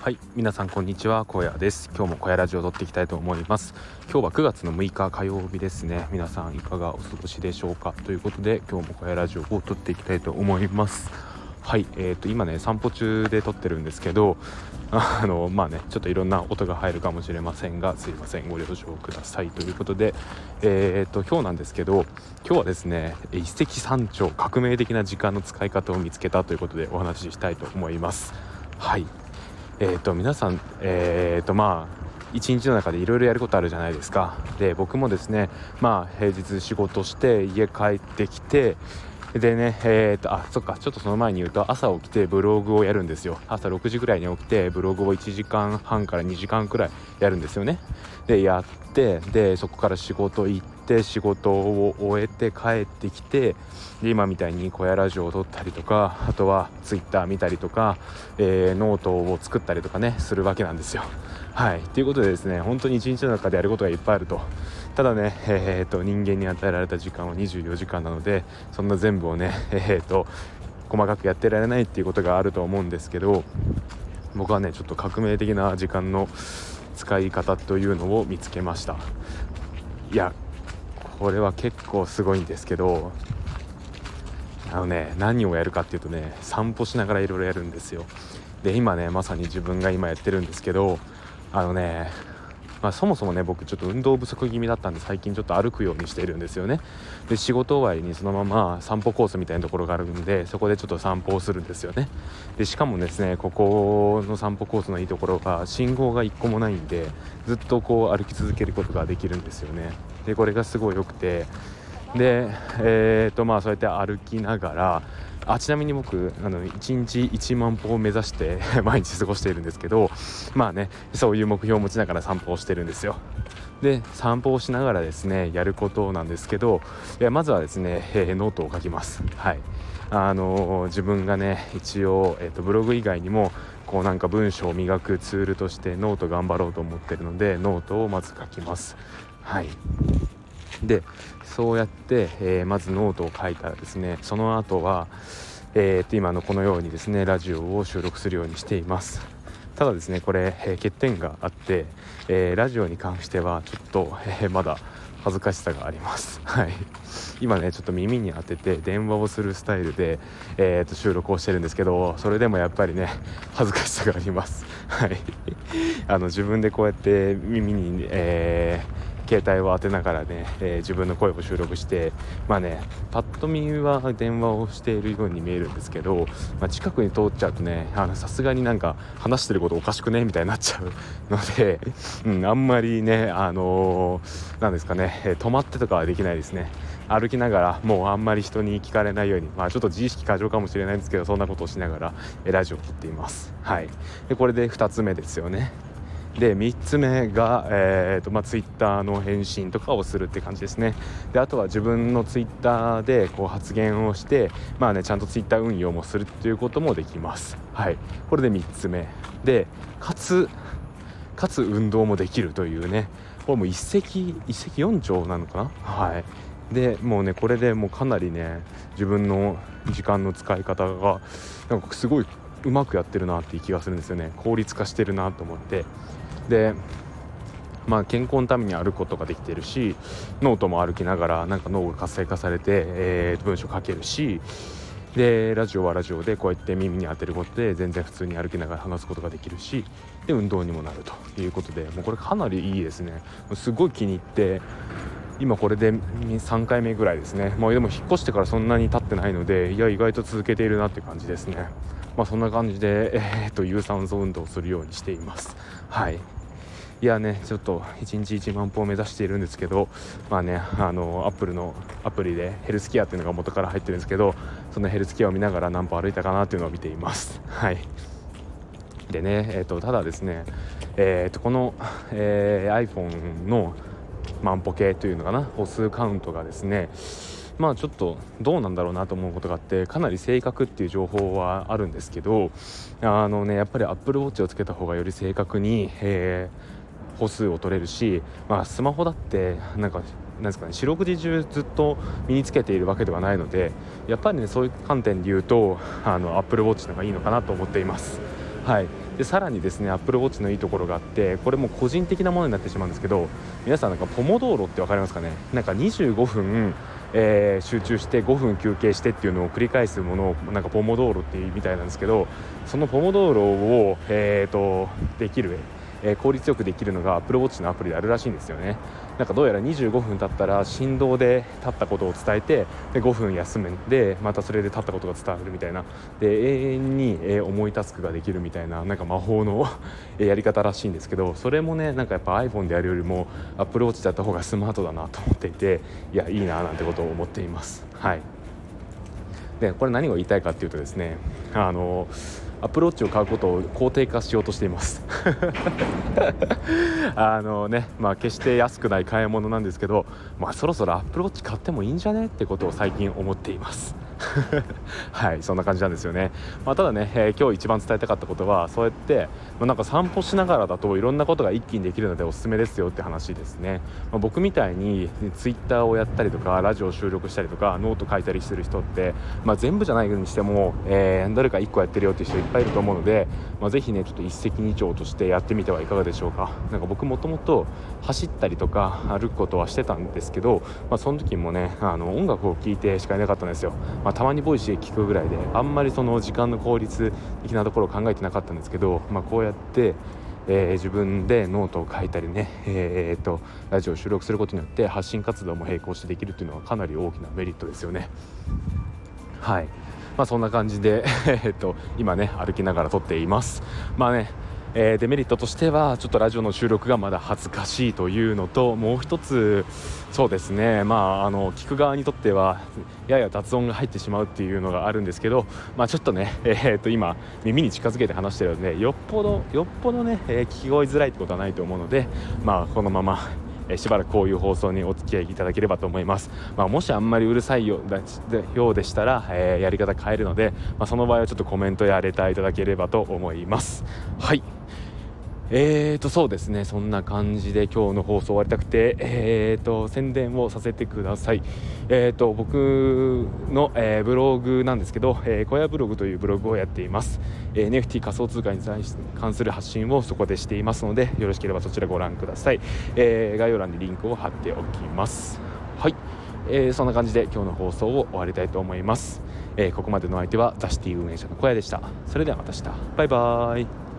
はい皆さんこんにちは小屋です。今日も小屋ラジオを撮っていきたいと思います。今日は9月の6日火曜日ですね。皆さんいかがお過ごしでしょうか？ということで今日も小屋ラジオを撮っていきたいと思います。はいえーと今ね散歩中で撮ってるんですけど あのまあねちょっといろんな音が入るかもしれませんがすいませんご了承くださいということでえーと今日なんですけど今日はですね一石三鳥革命的な時間の使い方を見つけたということでお話ししたいと思います。はい。えーと、皆さん、えーとまあ、一日の中でいろいろやることあるじゃないですか。で僕もですね、まあ、平日仕事して家帰ってきてでねえーと、あそっかちょっとその前に言うと朝起きてブログをやるんですよ。朝6時ぐらいに起きてブログを1時間半から2時間くらいやるんですよね。でやってでそこから仕事行って仕事を終えて帰ってきて今みたいに小屋ラジオを撮ったりとかあとはツイッター見たりとか、えー、ノートを作ったりとかねするわけなんですよ。はい。ということでですね本当に一日の中でやることがいっぱいあると。ただね、えーと、人間に与えられた時間は24時間なのでそんな全部をね、えーと細かくやってられないっていうことがあると思うんですけど僕はねちょっと革命的な時間の使い方というのを見つけました。いやこれは結構すごいんですけどあのね何をやるかっていうとね散歩しながらいろいろやるんですよ。で今ねまさに自分が今やってるんですけどあのねまあ、そもそもね僕ちょっと運動不足気味だったんで最近ちょっと歩くようにしているんですよね。で仕事終わりにそのまま散歩コースみたいなところがあるんでそこでちょっと散歩をするんですよね。でしかもですねここの散歩コースのいいところが信号が1個もないんでずっとこう歩き続けることができるんですよね。でこれがすごい良くて。でえー、とまあそうやって歩きながらあちなみに僕あの1日1万歩を目指して 毎日過ごしているんですけどまあねそういう目標を持ちながら散歩をしてるんですよ。で散歩をしながらですねやることなんですけどいやまずはですね、えー、ノートを書きます。はい。あのー、自分がね一応、えーとブログ以外にもこうなんか文章を磨くツールとしてノート頑張ろうと思ってるのでノートをまず書きます。はいでそうやって、えー、まずノートを書いたらですねその後は、えー、と今のこのようにですねラジオを収録するようにしていますただですねこれ、えー、欠点があって、え、ラジオに関してはちょっと、え、まだ恥ずかしさがあります。はい、今ねちょっと耳に当てて電話をするスタイルで、えー、と収録をしてるんですけどそれでもやっぱりね恥ずかしさがあります。はい、あの自分でこうやって耳に、えー携帯を当てながらね、えー、自分の声を収録してまあねパッと見は電話をしているように見えるんですけど、まあ、近くに通っちゃうとねさすがになんか話してることおかしくねみたいになっちゃう ので、うん、あんまりねあのー、ですかね止まってとかはできないですね。歩きながらもうあんまり人に聞かれないようにまあちょっと自意識過剰かもしれないんですけどそんなことをしながらラジオを撮っています。はい。でこれで2つ目ですよね。で3つ目が、えーとまあ、ツイッターの返信とかをするって感じですね。であとは自分のツイッターでこう発言をしてまあねちゃんとツイッター運用もするっていうこともできます。はい。これで3つ目。でかつかつ運動もできるというね。これも一石一石四鳥なのかな？はい。でもうねこれでもうかなりね自分の時間の使い方がなんかすごいうまくやってるなっていう気がするんですよね。効率化してるなと思って。でまあ、健康のために歩くことができてるしノートも歩きながらなんか脳が活性化されて、えー、文章書けるしでラジオはラジオでこうやって耳に当てることで全然普通に歩きながら話すことができるしで運動にもなるということでもうこれかなりいいですね。すごい気に入って今これで3回目ぐらいですね、まあ、でも引っ越してからそんなに経ってないのでいや意外と続けているなって感じですね。まあそんな感じで、えー、っと有酸素運動をするようにしています。はい。いやねちょっと1日1万歩を目指しているんですけどまあねあのアップルのアプリでヘルスケアっていうのが元から入ってるんですけどそのヘルスケアを見ながら何歩歩いたかなっていうのを見ています。はい。でね、えーと、ただですね、えーと、この、えー、iPhone の万歩計というのかな？歩数カウントがですねまあちょっとどうなんだろうなと思うことがあってかなり正確っていう情報はあるんですけどあのねやっぱり Apple Watch をつけた方がより正確に、えー歩数を取れるし、まあ、スマホだってなんかなんですかね四六時中ずっと身につけているわけではないのでやっぱりねそういう観点で言うとあの Apple Watch の方がいいのかなと思っています。はい、でさらにですね Apple Watch のいいところがあってこれも個人的なものになってしまうんですけど皆さんなんかポモ道路って分かりますかね？なんか25分えー、集中して5分休憩してっていうのを繰り返すものをなんかポモ道路っていうみたいなんですけどそのポモ道路を、えーとできるえー、効率よくできるのが Apple Watch のアプリであるらしいんですよね。なんかどうやら25分経ったら振動で立ったことを伝えてで5分休むんでまたそれで立ったことが伝わるみたいな。で永遠に、えー、重いタスクができるみたいななんか魔法の やり方らしいんですけどそれもねなんかやっぱ iPhone でやるよりも Apple Watch でやった方がスマートだなと思っていていやいいななんてことを思っています。はい。でこれ何を言いたいかっていうとですねあのアプローチを買うことを肯定化しようとしています。あのねまあ決して安くない買い物なんですけど、まあ、そろそろアプローチ買ってもいいんじゃね？ってことを最近思っています。はいそんな感じなんですよね、まあ、ただね、えー、今日一番伝えたかったことはそうやって、まあ、なんか散歩しながらだといろんなことが一気にできるのでおすすめですよって話ですね、まあ、僕みたいにツイッターをやったりとかラジオを収録したりとかノート書いたりしてる人って、まあ、全部じゃないにしても、えー、誰か1個やってるよっていう人いっぱいいると思うので、まあ、ぜひねちょっと一石二鳥としてやってみてはいかがでしょうか。なんか僕もともと走ったりとか歩くことはしてたんですけど、まあ、その時もねあの音楽を聴いてしかいなかったんですよ、まあ、たまに Voicy 聞くぐらいであんまりその時間の効率的なところを考えてなかったんですけど、まあ、こうやって、えー、自分でノートを書いたりね、えー、っとラジオを収録することによって発信活動も並行してできるっていうのはかなり大きなメリットですよね。はいまあ、そんな感じで えっと今ね歩きながら撮っていますまあねえー、デメリットとしてはちょっとラジオの収録がまだ恥ずかしいというのともう一つそうですね。まああの聞く側にとってはやや雑音が入ってしまうっていうのがあるんですけどまあちょっとねえー、っと今耳に近づけて話してるのでよっぽどよっぽどね、えー、聞こえづらいってことはないと思うのでまあこのままえしばらくこういう放送にお付き合いいただければと思います、まあ、もしあんまりうるさいようでしたら、えー、やり方変えるので、まあ、その場合はちょっとコメントやレターいただければと思います。はい。えーとそうですね。そんな感じで今日の放送終わりたくてえーと宣伝をさせてください。えーと僕の、えー、ブログなんですけど、えー、小屋ブログというブログをやっています、えー、NFT 仮想通貨に関する発信をそこでしていますのでよろしければそちらご覧ください、えー、概要欄にリンクを貼っておきます。はい、えー、そんな感じで今日の放送を終わりたいと思います、えー、ここまでの相手はザシティ運営者の小屋でした。それではまた明日。バイバーイ。